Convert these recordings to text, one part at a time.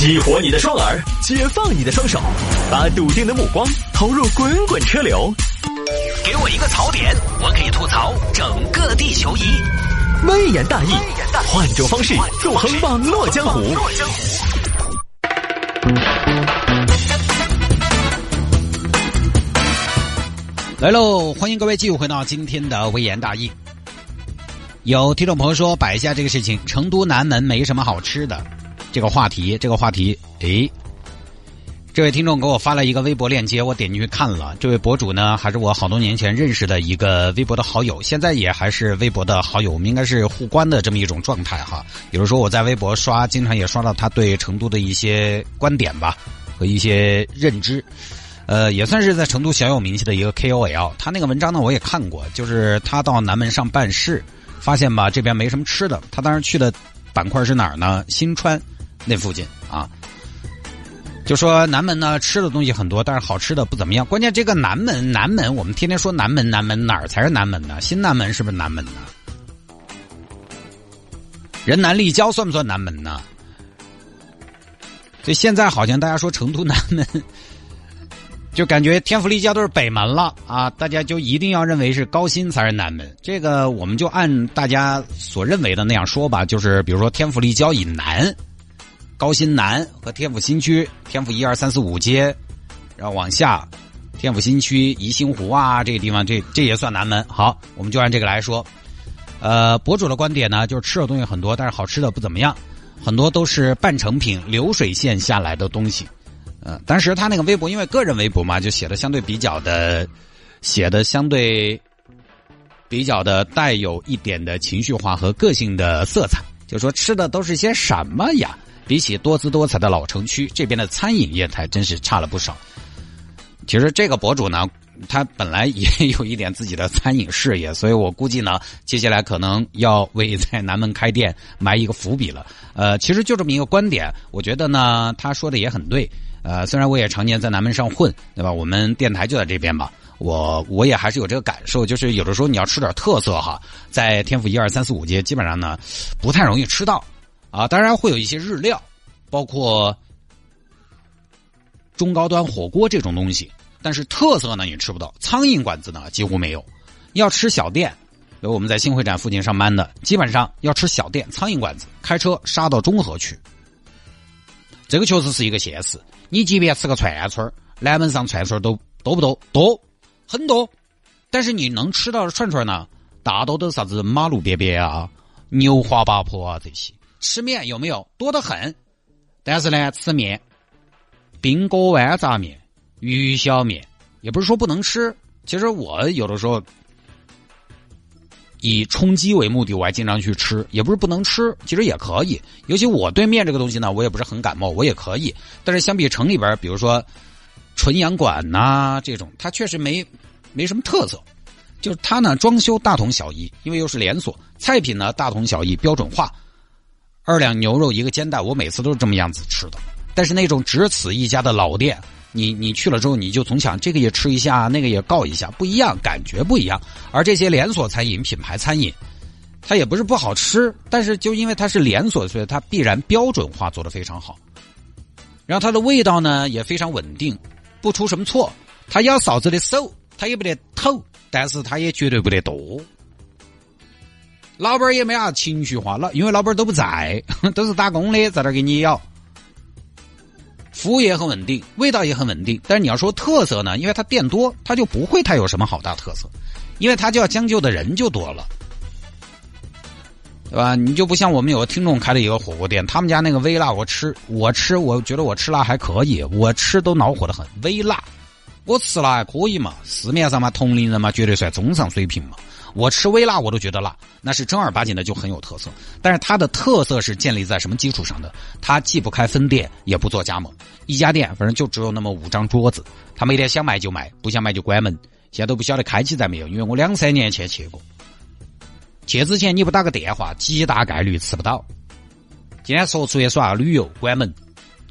激活你的双耳，解放你的双手，把笃定的目光投入滚滚车流。给我一个槽点，我可以吐槽整个地球仪。微言大义，换种方式纵横网络江湖。来喽！欢迎各位继续回到今天的微言大义。有听众朋友说摆一下这个事情，成都南门没什么好吃的。这个话题，这个话题，诶，这位听众给我发了一个微博链接，我点进去看了。这位博主呢，还是我好多年前认识的一个微博的好友，现在也还是微博的好友，我们应该是互关的这么一种状态哈。比如说我在微博刷，经常也刷到他对成都的一些观点吧和一些认知，呃，也算是在成都小有名气的一个 KOL。他那个文章呢，我也看过，就是他到南门上办事，发现吧这边没什么吃的，他当时去的板块是哪儿呢？新川。那附近啊，就说南门呢吃的东西很多，但是好吃的不怎么样。关键这个南门，南门我们天天说南门，南门哪儿才是南门呢？新南门是不是南门呢？人南立交算不算南门呢？所以现在好像大家说成都南门，就感觉天府立交都是北门了啊！大家就一定要认为是高新才是南门。这个我们就按大家所认为的那样说吧，就是比如说天府立交以南。高新南和天府新区，天府一二三四五街，然后往下，天府新区宜兴湖啊，这个地方这这也算南门。好，我们就按这个来说。呃，博主的观点呢，就是吃的东西很多，但是好吃的不怎么样，很多都是半成品、流水线下来的东西。呃，当时他那个微博，因为个人微博嘛，就写的相对比较的，写的相对比较的带有一点的情绪化和个性的色彩，就说吃的都是些什么呀？比起多姿多彩的老城区，这边的餐饮业态真是差了不少。其实这个博主呢，他本来也有一点自己的餐饮事业，所以我估计呢，接下来可能要为在南门开店埋一个伏笔了。呃，其实就这么一个观点，我觉得呢，他说的也很对。呃，虽然我也常年在南门上混，对吧？我们电台就在这边吧，我我也还是有这个感受，就是有的时候你要吃点特色哈，在天府一二三四五街，基本上呢不太容易吃到。啊，当然会有一些日料，包括中高端火锅这种东西，但是特色呢你吃不到。苍蝇馆子呢几乎没有。要吃小店，有我们在新会展附近上班的，基本上要吃小店苍蝇馆子，开车杀到中和去。这个确实是一个现实。你即便吃个串串南门上串串都多不多？多，很多。但是你能吃到的串串呢，大多都是啥子马路边边啊、牛华八坡啊这些。吃面有没有多得很？但是呢，吃面，冰锅豌杂面、鱼小面，也不是说不能吃。其实我有的时候以充饥为目的，我还经常去吃，也不是不能吃，其实也可以。尤其我对面这个东西呢，我也不是很感冒，我也可以。但是相比城里边，比如说纯阳馆呐这种，它确实没没什么特色。就是它呢，装修大同小异，因为又是连锁，菜品呢大同小异，标准化。二两牛肉一个煎蛋，我每次都是这么样子吃的。但是那种只此一家的老店，你你去了之后，你就总想这个也吃一下，那个也告一下，不一样，感觉不一样。而这些连锁餐饮、品牌餐饮，它也不是不好吃，但是就因为它是连锁，所以它必然标准化做的非常好。然后它的味道呢也非常稳定，不出什么错。它要嫂子的手，它也不得抖，但是它也绝对不得多。老板也没啥情绪化了，因为老板都不在，都是打工的，在那给你咬。服务也很稳定，味道也很稳定。但是你要说特色呢，因为它店多，它就不会太有什么好大特色，因为它就要将就的人就多了，对吧？你就不像我们有个听众开的一个火锅店，他们家那个微辣，我吃我吃，我觉得我吃辣还可以，我吃都恼火的很。微辣，我吃辣还可以嘛？市面上嘛，同龄人嘛，绝对算中上水平嘛。我吃微辣我都觉得辣，那是正儿八经的就很有特色。但是它的特色是建立在什么基础上的？它既不开分店，也不做加盟，一家店反正就只有那么五张桌子，他每天想卖就卖，不想卖就关门。现在都不晓得开起在没有，因为我两三年前去过。去之前你不打个电话，极大概率吃不到。今天说出去耍旅游，关门。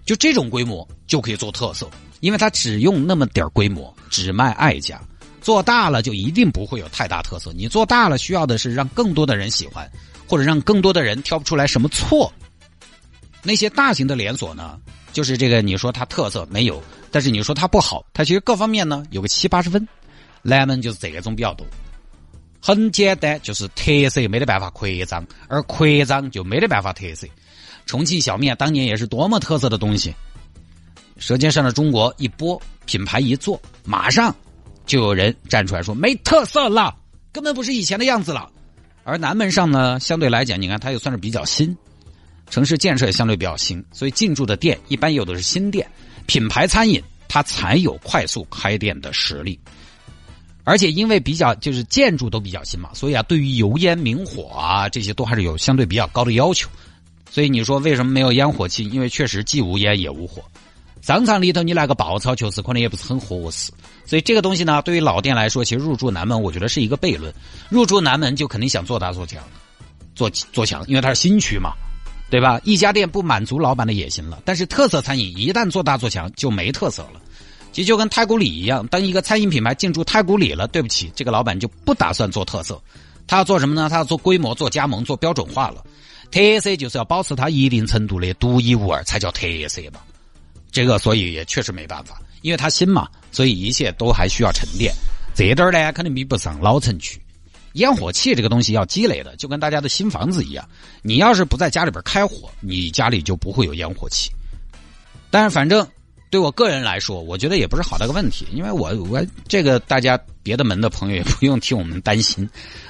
就这种规模就可以做特色，因为它只用那么点规模，只卖爱家。做大了就一定不会有太大特色。你做大了需要的是让更多的人喜欢，或者让更多的人挑不出来什么错。那些大型的连锁呢，就是这个，你说它特色没有，但是你说它不好，它其实各方面呢有个七八十分。南门就是这种比较多，很简单，就是特色没得办法扩张，而扩张就没得办法特色。重庆小面当年也是多么特色的东西，《舌尖上的中国》一播，品牌一做，马上就有人站出来说没特色了，根本不是以前的样子了。而南门上呢，相对来讲，你看它又算是比较新，城市建设也相对比较新，所以进驻的店一般有的是新店，品牌餐饮它才有快速开店的实力。而且因为比较就是建筑都比较新嘛，所以啊，对于油烟明火啊这些都还是有相对比较高的要求。所以你说为什么没有烟火气？因为确实既无烟也无火。商场里头你来个爆炒，确实可能也不是很合适。所以这个东西呢，对于老店来说，其实入驻南门，我觉得是一个悖论。入驻南门就肯定想做大做强，做做强，因为它是新区嘛，对吧？一家店不满足老板的野心了，但是特色餐饮一旦做大做强就没特色了。其实就跟太古里一样，当一个餐饮品牌进驻太古里了，对不起，这个老板就不打算做特色，他要做什么呢？他要做规模、做加盟、做标准化了。特色就是要保持它一定程度的独一无二，才叫特色嘛。这个所以也确实没办法，因为他新嘛，所以一切都还需要沉淀。这点儿呢，肯定比不上老城区。烟火气这个东西要积累的，就跟大家的新房子一样，你要是不在家里边开火，你家里就不会有烟火气。但是反正。对我个人来说，我觉得也不是好大个问题，因为我我这个大家别的门的朋友也不用替我们担心。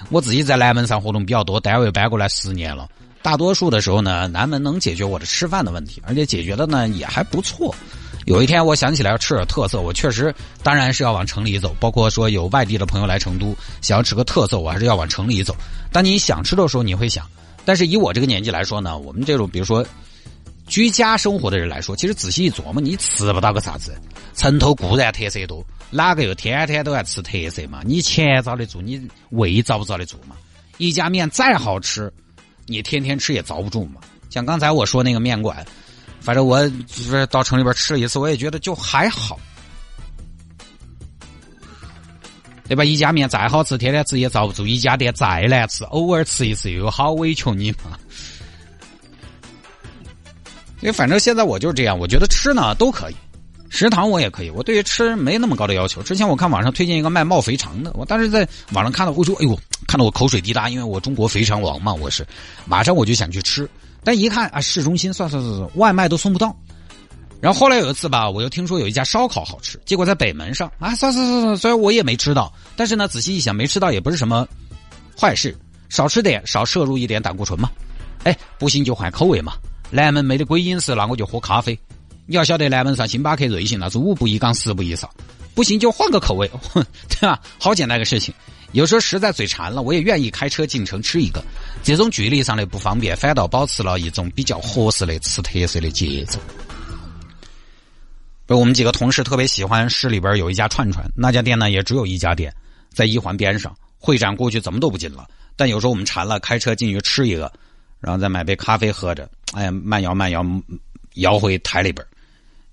我自己在南门上活动比较多，单位搬过来十年了，大多数的时候呢，南门能解决我的吃饭的问题，而且解决的呢也还不错。有一天我想起来要吃点特色，我确实当然是要往城里走，包括说有外地的朋友来成都想要吃个特色，我还是要往城里走。当你想吃的时候，你会想，但是以我这个年纪来说呢，我们这种比如说。居家生活的人来说，其实仔细一琢磨，你吃不到个啥子。城头固然特色多，哪个又天天都要吃特色嘛？你钱遭得住，你胃遭不遭得住嘛？一家面再好吃，你天天吃也遭不住嘛？像刚才我说那个面馆，反正我就是到城里边吃了一次，我也觉得就还好，对吧？一家面再好吃，天天吃也遭不住；一家店再难吃，偶尔吃一次又好委屈你嘛。因为反正现在我就是这样，我觉得吃呢都可以，食堂我也可以，我对于吃没那么高的要求。之前我看网上推荐一个卖冒肥肠的，我当时在网上看到，我说：“哎呦，看到我口水滴答，因为我中国肥肠王嘛，我是，马上我就想去吃。但一看啊，市中心算算算算，外卖都送不到。然后后来有一次吧，我又听说有一家烧烤好吃，结果在北门上啊，算算算算，虽然我也没吃到，但是呢，仔细一想，没吃到也不是什么坏事，少吃点，少摄入一点胆固醇嘛。哎，不行就换口味嘛。南门没得鬼饮食，那我就喝咖啡。你要晓得，南门上星巴克、瑞幸那是五步一岗，十步一哨。不行就换个口味，对吧？好简单个事情。有时候实在嘴馋了，我也愿意开车进城吃一个。这种距离上的不方便，反倒保持了一种比较合适的吃特色的节奏。不，我们几个同事特别喜欢市里边有一家串串，那家店呢也只有一家店，在一环边上，会展过去怎么都不进了。但有时候我们馋了，开车进去吃一个。然后再买杯咖啡喝着，哎，慢摇慢摇，摇回台里边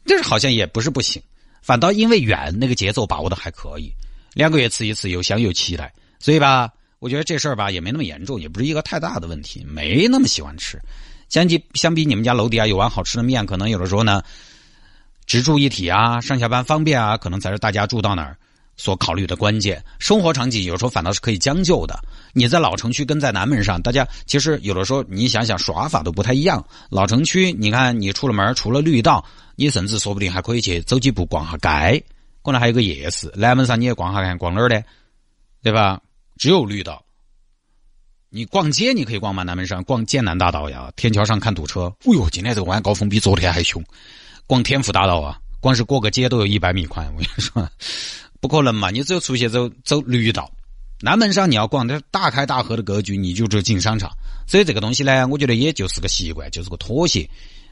这是好像也不是不行，反倒因为远，那个节奏把握的还可以。两个月吃一次，又想又期待，所以吧，我觉得这事儿吧也没那么严重，也不是一个太大的问题，没那么喜欢吃。相比相比你们家楼底下有碗好吃的面，可能有的时候呢，直住一体啊，上下班方便啊，可能才是大家住到哪儿。所考虑的关键生活场景，有时候反倒是可以将就的。你在老城区跟在南门上，大家其实有的时候你想想耍法都不太一样。老城区，你看你出了门，除了绿道，你甚至说不定还可以去走几步逛下街。可能还有个夜市，南门上你也逛下看，逛哪儿呢？对吧？只有绿道。你逛街你可以逛吗？南门上逛剑南大道呀，天桥上看堵车。哎呦，今天这个晚高峰比昨天还凶。逛天府大道啊，光是过个街都有一百米宽。我跟你说。不可能嘛！你只有出去走走绿道，南门上你要逛，这大开大合的格局，你就只有进商场。所以这个东西呢，我觉得也就是个习惯，就是个妥协。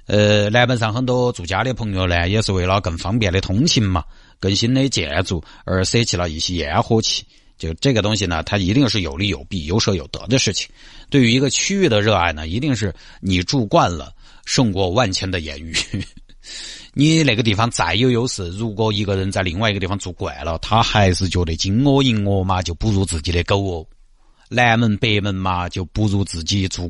呃，南门上很多住家的朋友呢，也是为了更方便的通勤嘛，更新的建筑而舍弃了一些烟火气。就这个东西呢，它一定是有利有弊、有舍有得的事情。对于一个区域的热爱呢，一定是你住惯了，胜过万千的言语。你那个地方再有优势，如果一个人在另外一个地方住惯了，他还是觉得金窝银窝嘛，就不如自己的狗哦。南门北门嘛，就不如自己住。